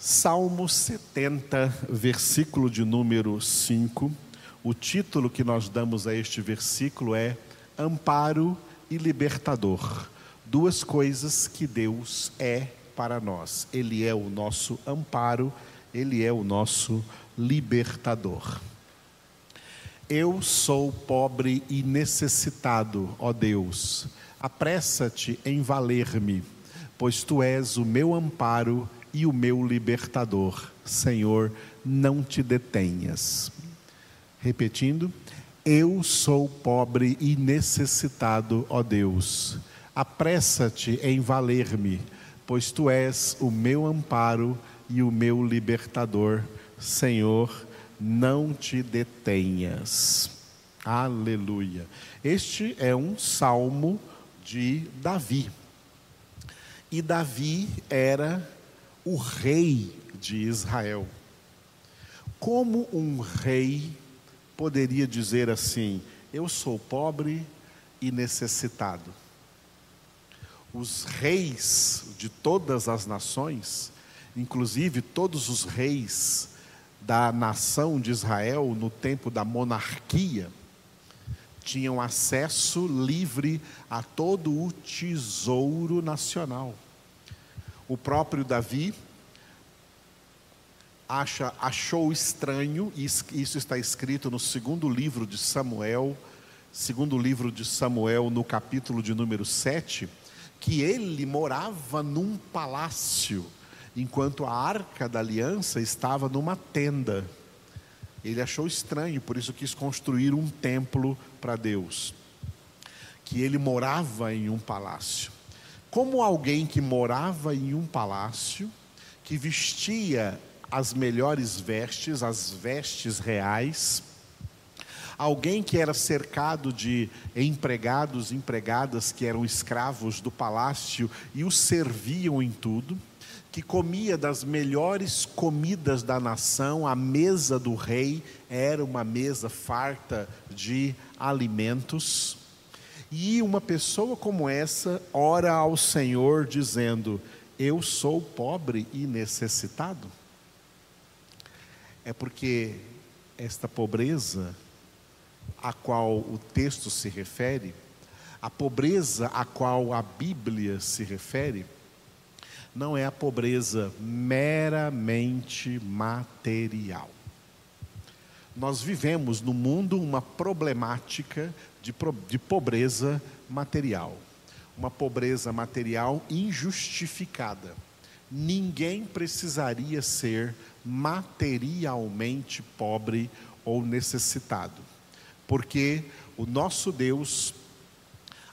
Salmo 70, versículo de número 5. O título que nós damos a este versículo é Amparo e Libertador. Duas coisas que Deus é para nós. Ele é o nosso amparo, ele é o nosso libertador. Eu sou pobre e necessitado, ó Deus. Apressa-te em valer-me, pois tu és o meu amparo e o meu libertador. Senhor, não te detenhas. Repetindo, eu sou pobre e necessitado, ó Deus. Apressa-te em valer-me, pois tu és o meu amparo e o meu libertador. Senhor, não te detenhas. Aleluia. Este é um salmo de Davi. E Davi era o rei de Israel. Como um rei poderia dizer assim: Eu sou pobre e necessitado? Os reis de todas as nações, inclusive todos os reis da nação de Israel no tempo da monarquia, tinham acesso livre a todo o tesouro nacional. O próprio Davi acha, achou estranho, e isso está escrito no segundo livro de Samuel, segundo livro de Samuel, no capítulo de número 7, que ele morava num palácio, enquanto a arca da aliança estava numa tenda. Ele achou estranho, por isso quis construir um templo para Deus. Que ele morava em um palácio como alguém que morava em um palácio, que vestia as melhores vestes, as vestes reais, alguém que era cercado de empregados, empregadas que eram escravos do palácio e os serviam em tudo, que comia das melhores comidas da nação, a mesa do rei era uma mesa farta de alimentos. E uma pessoa como essa ora ao Senhor dizendo: Eu sou pobre e necessitado. É porque esta pobreza a qual o texto se refere, a pobreza a qual a Bíblia se refere, não é a pobreza meramente material. Nós vivemos no mundo uma problemática de, de pobreza material. Uma pobreza material injustificada. Ninguém precisaria ser materialmente pobre ou necessitado, porque o nosso Deus,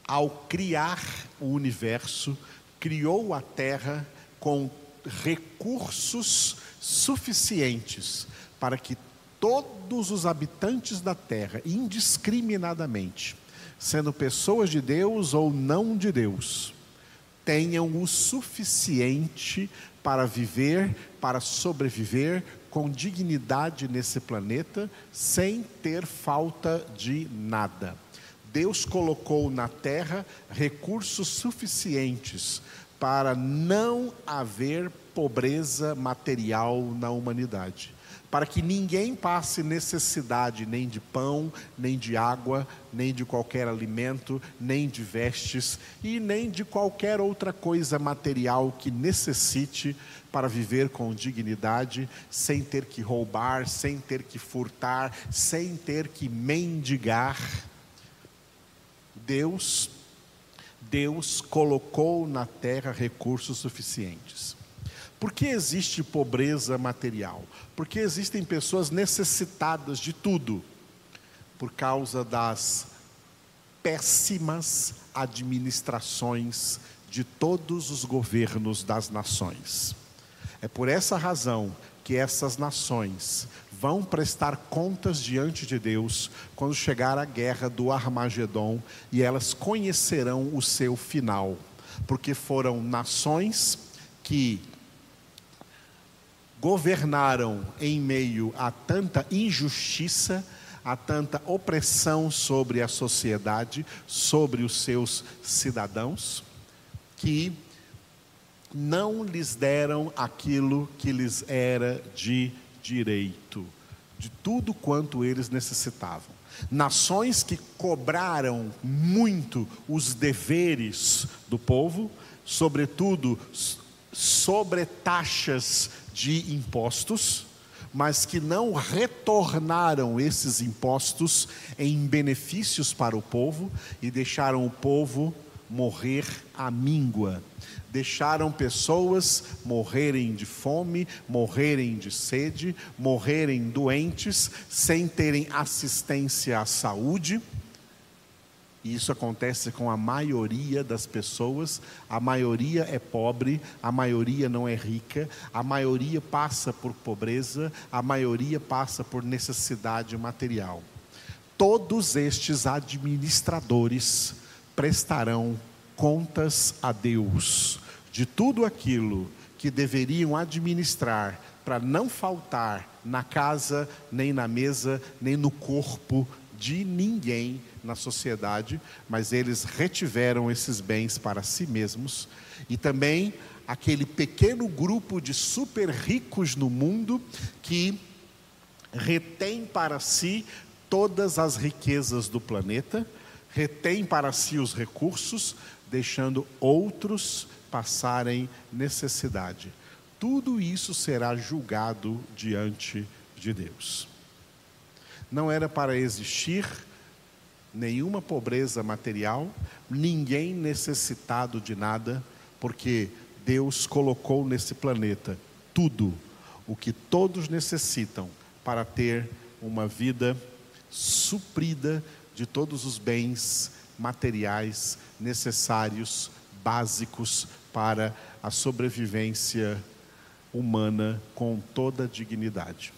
ao criar o universo, criou a terra com recursos suficientes para que todos os habitantes da terra, indiscriminadamente, sendo pessoas de Deus ou não de Deus, tenham o suficiente para viver, para sobreviver com dignidade nesse planeta, sem ter falta de nada. Deus colocou na terra recursos suficientes para não haver pobreza material na humanidade para que ninguém passe necessidade nem de pão, nem de água, nem de qualquer alimento, nem de vestes e nem de qualquer outra coisa material que necessite para viver com dignidade, sem ter que roubar, sem ter que furtar, sem ter que mendigar. Deus Deus colocou na terra recursos suficientes. Por que existe pobreza material? Porque existem pessoas necessitadas de tudo, por causa das péssimas administrações de todos os governos das nações. É por essa razão que essas nações vão prestar contas diante de Deus quando chegar a guerra do Armagedon e elas conhecerão o seu final, porque foram nações que governaram em meio a tanta injustiça, a tanta opressão sobre a sociedade, sobre os seus cidadãos, que não lhes deram aquilo que lhes era de direito, de tudo quanto eles necessitavam. Nações que cobraram muito os deveres do povo, sobretudo sobre taxas de impostos, mas que não retornaram esses impostos em benefícios para o povo e deixaram o povo morrer à míngua. Deixaram pessoas morrerem de fome, morrerem de sede, morrerem doentes, sem terem assistência à saúde. E isso acontece com a maioria das pessoas. A maioria é pobre, a maioria não é rica, a maioria passa por pobreza, a maioria passa por necessidade material. Todos estes administradores prestarão contas a Deus de tudo aquilo que deveriam administrar para não faltar na casa, nem na mesa, nem no corpo de ninguém na sociedade, mas eles retiveram esses bens para si mesmos e também aquele pequeno grupo de super ricos no mundo que retém para si todas as riquezas do planeta retém para si os recursos, deixando outros passarem necessidade. Tudo isso será julgado diante de Deus. Não era para existir nenhuma pobreza material, ninguém necessitado de nada, porque Deus colocou nesse planeta tudo o que todos necessitam para ter uma vida suprida de todos os bens materiais necessários, básicos para a sobrevivência humana com toda a dignidade.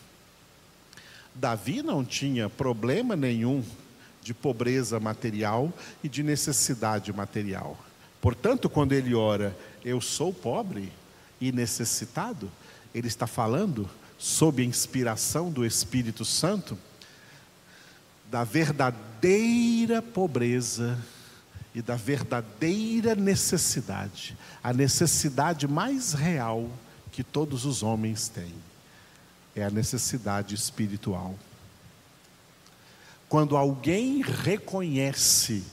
Davi não tinha problema nenhum de pobreza material e de necessidade material. Portanto, quando ele ora, eu sou pobre e necessitado, ele está falando sob a inspiração do Espírito Santo da verdadeira pobreza e da verdadeira necessidade, a necessidade mais real que todos os homens têm é a necessidade espiritual. Quando alguém reconhece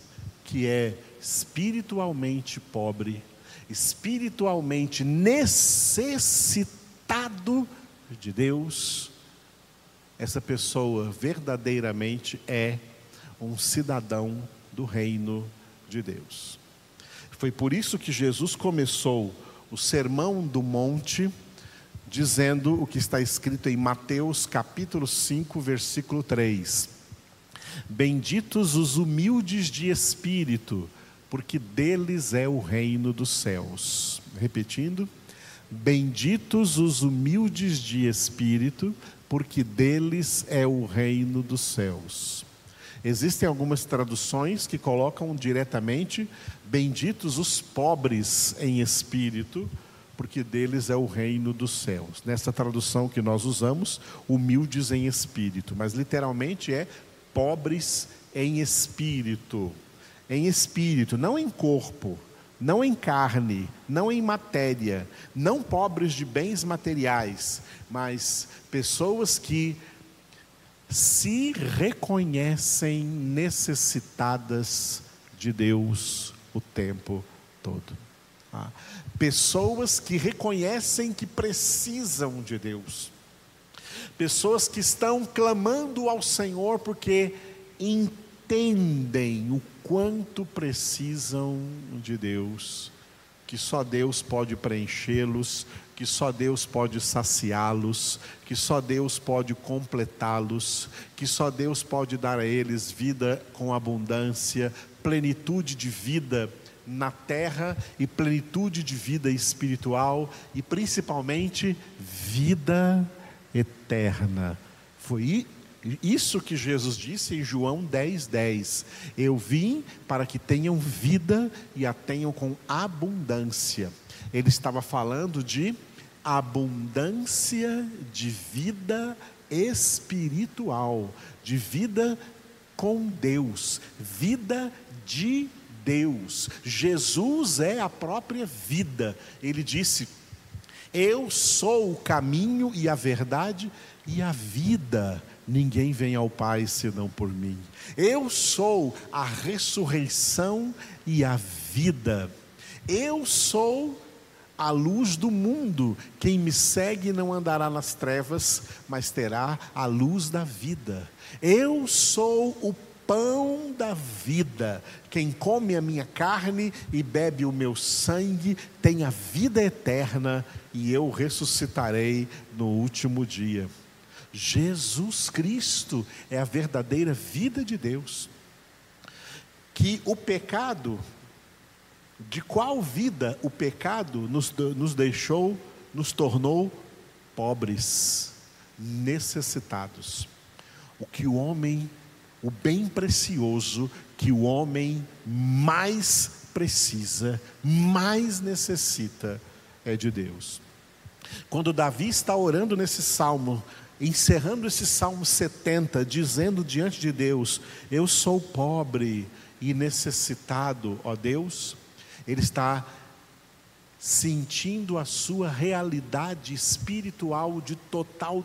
que é espiritualmente pobre, espiritualmente necessitado de Deus, essa pessoa verdadeiramente é um cidadão do reino de Deus. Foi por isso que Jesus começou o Sermão do Monte dizendo o que está escrito em Mateus capítulo 5, versículo 3. Benditos os humildes de espírito, porque deles é o reino dos céus. Repetindo, benditos os humildes de espírito, porque deles é o reino dos céus. Existem algumas traduções que colocam diretamente: benditos os pobres em espírito, porque deles é o reino dos céus. Nessa tradução que nós usamos, humildes em espírito, mas literalmente é pobres em espírito. Em espírito, não em corpo não em carne, não em matéria, não pobres de bens materiais, mas pessoas que se reconhecem necessitadas de Deus o tempo todo. Ah, pessoas que reconhecem que precisam de Deus. Pessoas que estão clamando ao Senhor porque entendem o quanto precisam de Deus, que só Deus pode preenchê-los, que só Deus pode saciá-los, que só Deus pode completá-los, que só Deus pode dar a eles vida com abundância, plenitude de vida na terra e plenitude de vida espiritual e principalmente vida eterna. Foi isso que Jesus disse em João 10, 10. Eu vim para que tenham vida e a tenham com abundância. Ele estava falando de abundância de vida espiritual, de vida com Deus, vida de Deus. Jesus é a própria vida. Ele disse: Eu sou o caminho e a verdade e a vida. Ninguém vem ao Pai senão por mim. Eu sou a ressurreição e a vida. Eu sou a luz do mundo. Quem me segue não andará nas trevas, mas terá a luz da vida. Eu sou o pão da vida. Quem come a minha carne e bebe o meu sangue tem a vida eterna, e eu ressuscitarei no último dia. Jesus Cristo é a verdadeira vida de Deus. Que o pecado, de qual vida o pecado nos, nos deixou, nos tornou pobres, necessitados. O que o homem o bem precioso que o homem mais precisa, mais necessita, é de Deus. Quando Davi está orando nesse salmo, encerrando esse salmo 70, dizendo diante de Deus: Eu sou pobre e necessitado, ó Deus, ele está sentindo a sua realidade espiritual de total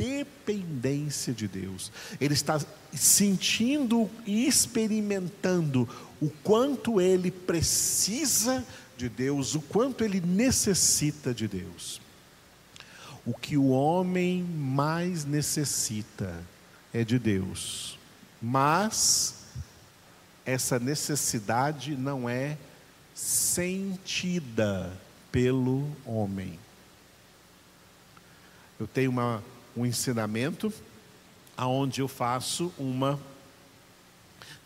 dependência de Deus. Ele está sentindo e experimentando o quanto ele precisa de Deus, o quanto ele necessita de Deus. O que o homem mais necessita é de Deus, mas essa necessidade não é sentida pelo homem. Eu tenho uma um ensinamento aonde eu faço uma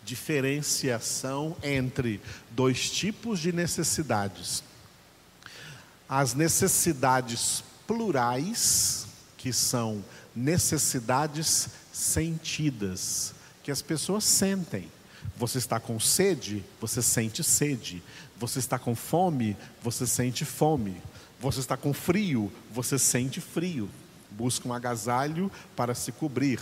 diferenciação entre dois tipos de necessidades. As necessidades plurais, que são necessidades sentidas, que as pessoas sentem. Você está com sede, você sente sede. Você está com fome, você sente fome. Você está com frio, você sente frio busca um agasalho para se cobrir.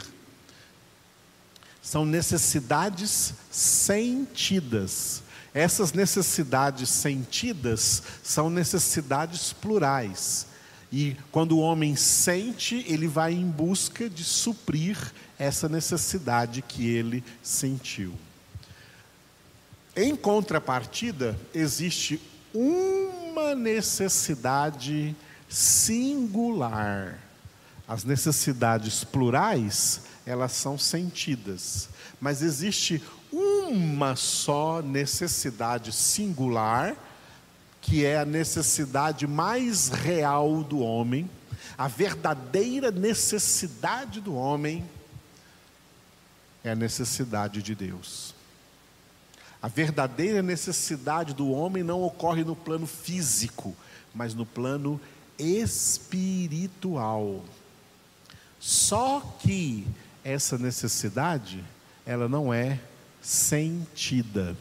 São necessidades sentidas. Essas necessidades sentidas são necessidades plurais. E quando o homem sente, ele vai em busca de suprir essa necessidade que ele sentiu. Em contrapartida, existe uma necessidade singular as necessidades plurais, elas são sentidas, mas existe uma só necessidade singular, que é a necessidade mais real do homem, a verdadeira necessidade do homem é a necessidade de Deus. A verdadeira necessidade do homem não ocorre no plano físico, mas no plano espiritual. Só que essa necessidade, ela não é sentida.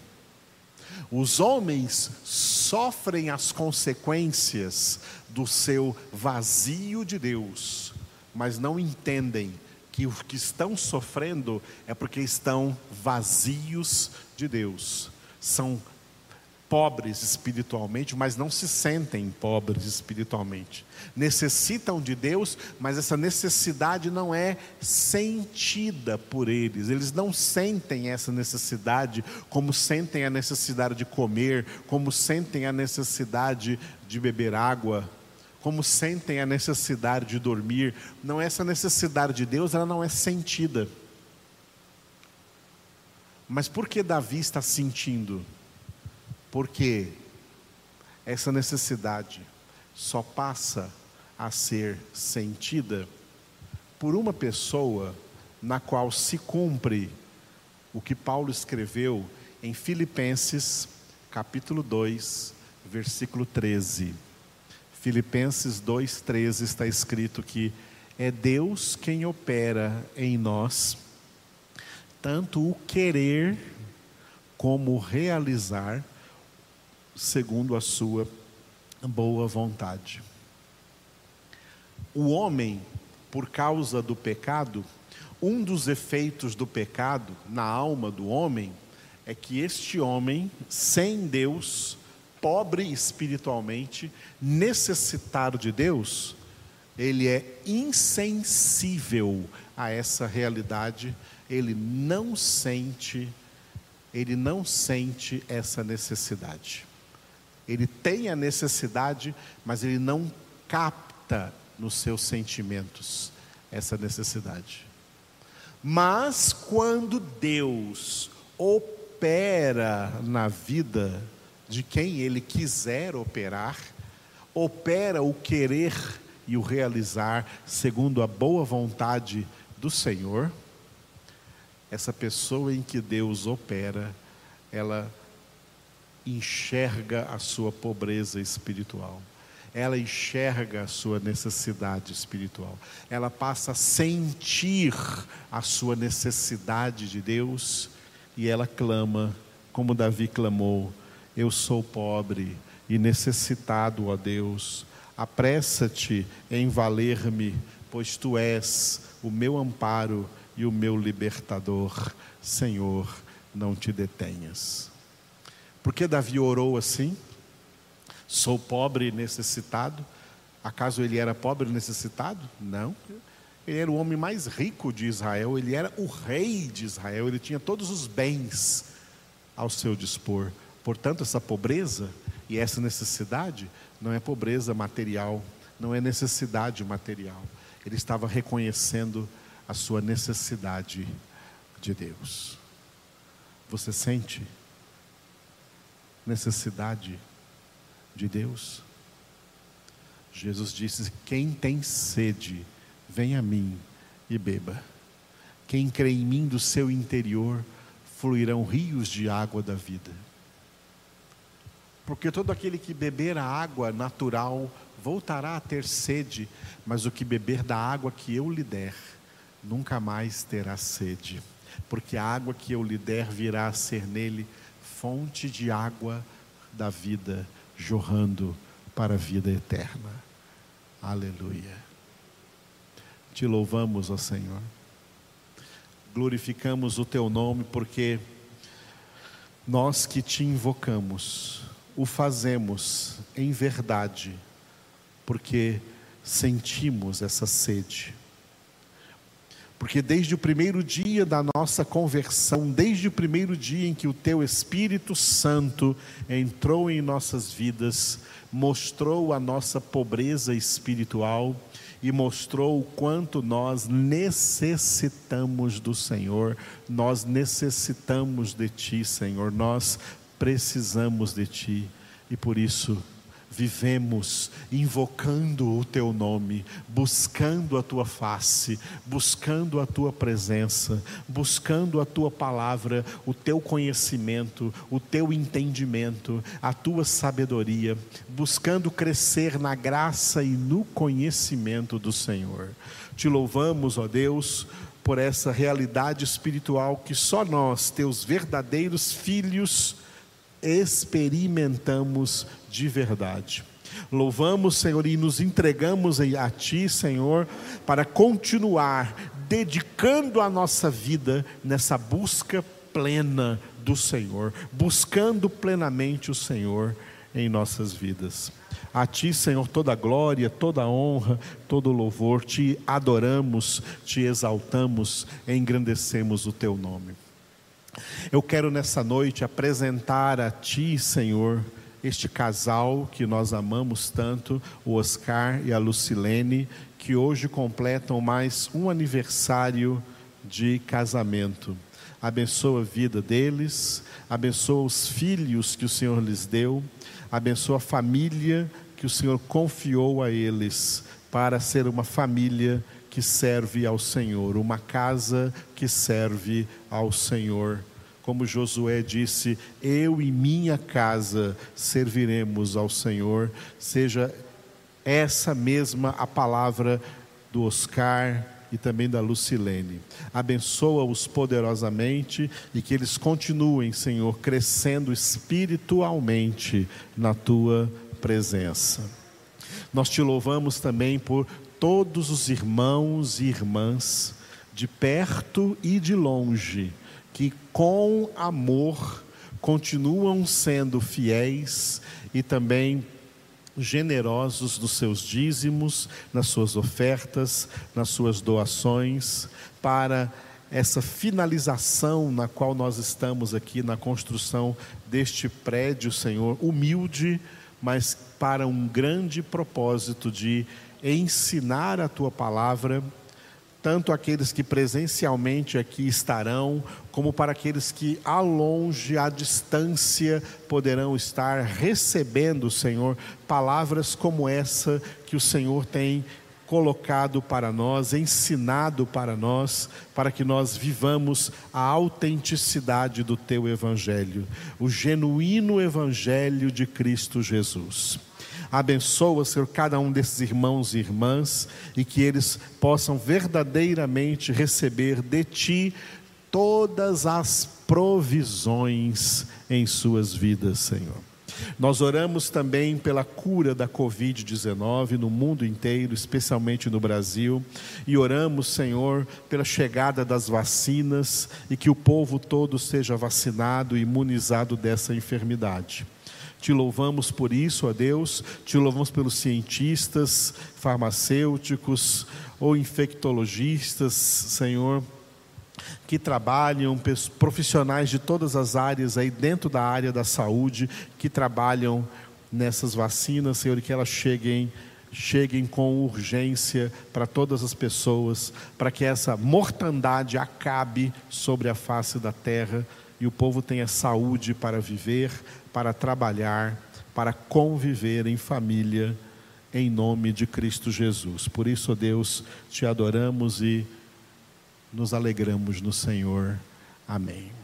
Os homens sofrem as consequências do seu vazio de Deus, mas não entendem que o que estão sofrendo é porque estão vazios de Deus. São pobres espiritualmente, mas não se sentem pobres espiritualmente. Necessitam de Deus, mas essa necessidade não é sentida por eles. Eles não sentem essa necessidade como sentem a necessidade de comer, como sentem a necessidade de beber água, como sentem a necessidade de dormir. Não é essa necessidade de Deus, ela não é sentida. Mas por que Davi está sentindo? Porque essa necessidade só passa a ser sentida por uma pessoa na qual se cumpre o que Paulo escreveu em Filipenses, capítulo 2, versículo 13. Filipenses 2,13 está escrito que é Deus quem opera em nós, tanto o querer como o realizar segundo a sua boa vontade. O homem, por causa do pecado, um dos efeitos do pecado na alma do homem é que este homem, sem Deus, pobre espiritualmente, necessitado de Deus, ele é insensível a essa realidade, ele não sente, ele não sente essa necessidade. Ele tem a necessidade, mas ele não capta nos seus sentimentos essa necessidade. Mas quando Deus opera na vida de quem Ele quiser operar, opera o querer e o realizar segundo a boa vontade do Senhor, essa pessoa em que Deus opera, ela enxerga a sua pobreza espiritual, ela enxerga a sua necessidade espiritual, ela passa a sentir a sua necessidade de Deus e ela clama, como Davi clamou: Eu sou pobre e necessitado, ó Deus, apressa-te em valer-me, pois tu és o meu amparo e o meu libertador. Senhor, não te detenhas. Por que Davi orou assim? Sou pobre e necessitado. Acaso ele era pobre e necessitado? Não. Ele era o homem mais rico de Israel, ele era o rei de Israel, ele tinha todos os bens ao seu dispor. Portanto, essa pobreza e essa necessidade não é pobreza material, não é necessidade material. Ele estava reconhecendo a sua necessidade de Deus. Você sente necessidade de Deus? Jesus disse: Quem tem sede, venha a mim e beba. Quem crê em mim do seu interior, fluirão rios de água da vida. Porque todo aquele que beber a água natural voltará a ter sede, mas o que beber da água que eu lhe der, nunca mais terá sede, porque a água que eu lhe der virá a ser nele fonte de água da vida, jorrando para a vida eterna. Aleluia. Te louvamos, ó Senhor. Glorificamos o teu nome porque nós que te invocamos, o fazemos em verdade, porque sentimos essa sede porque desde o primeiro dia da nossa conversão, desde o primeiro dia em que o Teu Espírito Santo entrou em nossas vidas, mostrou a nossa pobreza espiritual e mostrou o quanto nós necessitamos do Senhor, nós necessitamos de Ti, Senhor, nós precisamos de Ti. E por isso vivemos invocando o teu nome, buscando a tua face, buscando a tua presença, buscando a tua palavra, o teu conhecimento, o teu entendimento, a tua sabedoria, buscando crescer na graça e no conhecimento do Senhor. Te louvamos, ó Deus, por essa realidade espiritual que só nós, teus verdadeiros filhos, experimentamos de verdade. Louvamos, Senhor, e nos entregamos a Ti, Senhor, para continuar dedicando a nossa vida nessa busca plena do Senhor, buscando plenamente o Senhor em nossas vidas. A Ti, Senhor, toda glória, toda honra, todo louvor, Te adoramos, Te exaltamos, engrandecemos o Teu nome. Eu quero nessa noite apresentar a Ti, Senhor, este casal que nós amamos tanto, o Oscar e a Lucilene, que hoje completam mais um aniversário de casamento. Abençoa a vida deles, abençoa os filhos que o Senhor lhes deu, abençoa a família que o Senhor confiou a eles para ser uma família que serve ao Senhor, uma casa que serve ao Senhor. Como Josué disse: Eu e minha casa serviremos ao Senhor. Seja essa mesma a palavra do Oscar e também da Lucilene. Abençoa-os poderosamente e que eles continuem, Senhor, crescendo espiritualmente na tua presença. Nós te louvamos também por todos os irmãos e irmãs, de perto e de longe, que com amor continuam sendo fiéis e também generosos nos seus dízimos, nas suas ofertas, nas suas doações, para essa finalização na qual nós estamos aqui na construção deste prédio, Senhor, humilde, mas para um grande propósito de ensinar a tua palavra tanto aqueles que presencialmente aqui estarão, como para aqueles que a longe, à distância, poderão estar recebendo, Senhor, palavras como essa que o Senhor tem colocado para nós, ensinado para nós, para que nós vivamos a autenticidade do teu evangelho, o genuíno evangelho de Cristo Jesus. Abençoa, Senhor, cada um desses irmãos e irmãs e que eles possam verdadeiramente receber de Ti todas as provisões em suas vidas, Senhor. Nós oramos também pela cura da Covid-19 no mundo inteiro, especialmente no Brasil, e oramos, Senhor, pela chegada das vacinas e que o povo todo seja vacinado e imunizado dessa enfermidade. Te louvamos por isso, ó Deus, te louvamos pelos cientistas, farmacêuticos ou infectologistas, Senhor, que trabalham, profissionais de todas as áreas aí dentro da área da saúde, que trabalham nessas vacinas, Senhor, e que elas cheguem cheguem com urgência para todas as pessoas, para que essa mortandade acabe sobre a face da terra e o povo tenha saúde para viver, para trabalhar, para conviver em família, em nome de Cristo Jesus. Por isso, Deus, te adoramos e nos alegramos no Senhor. Amém.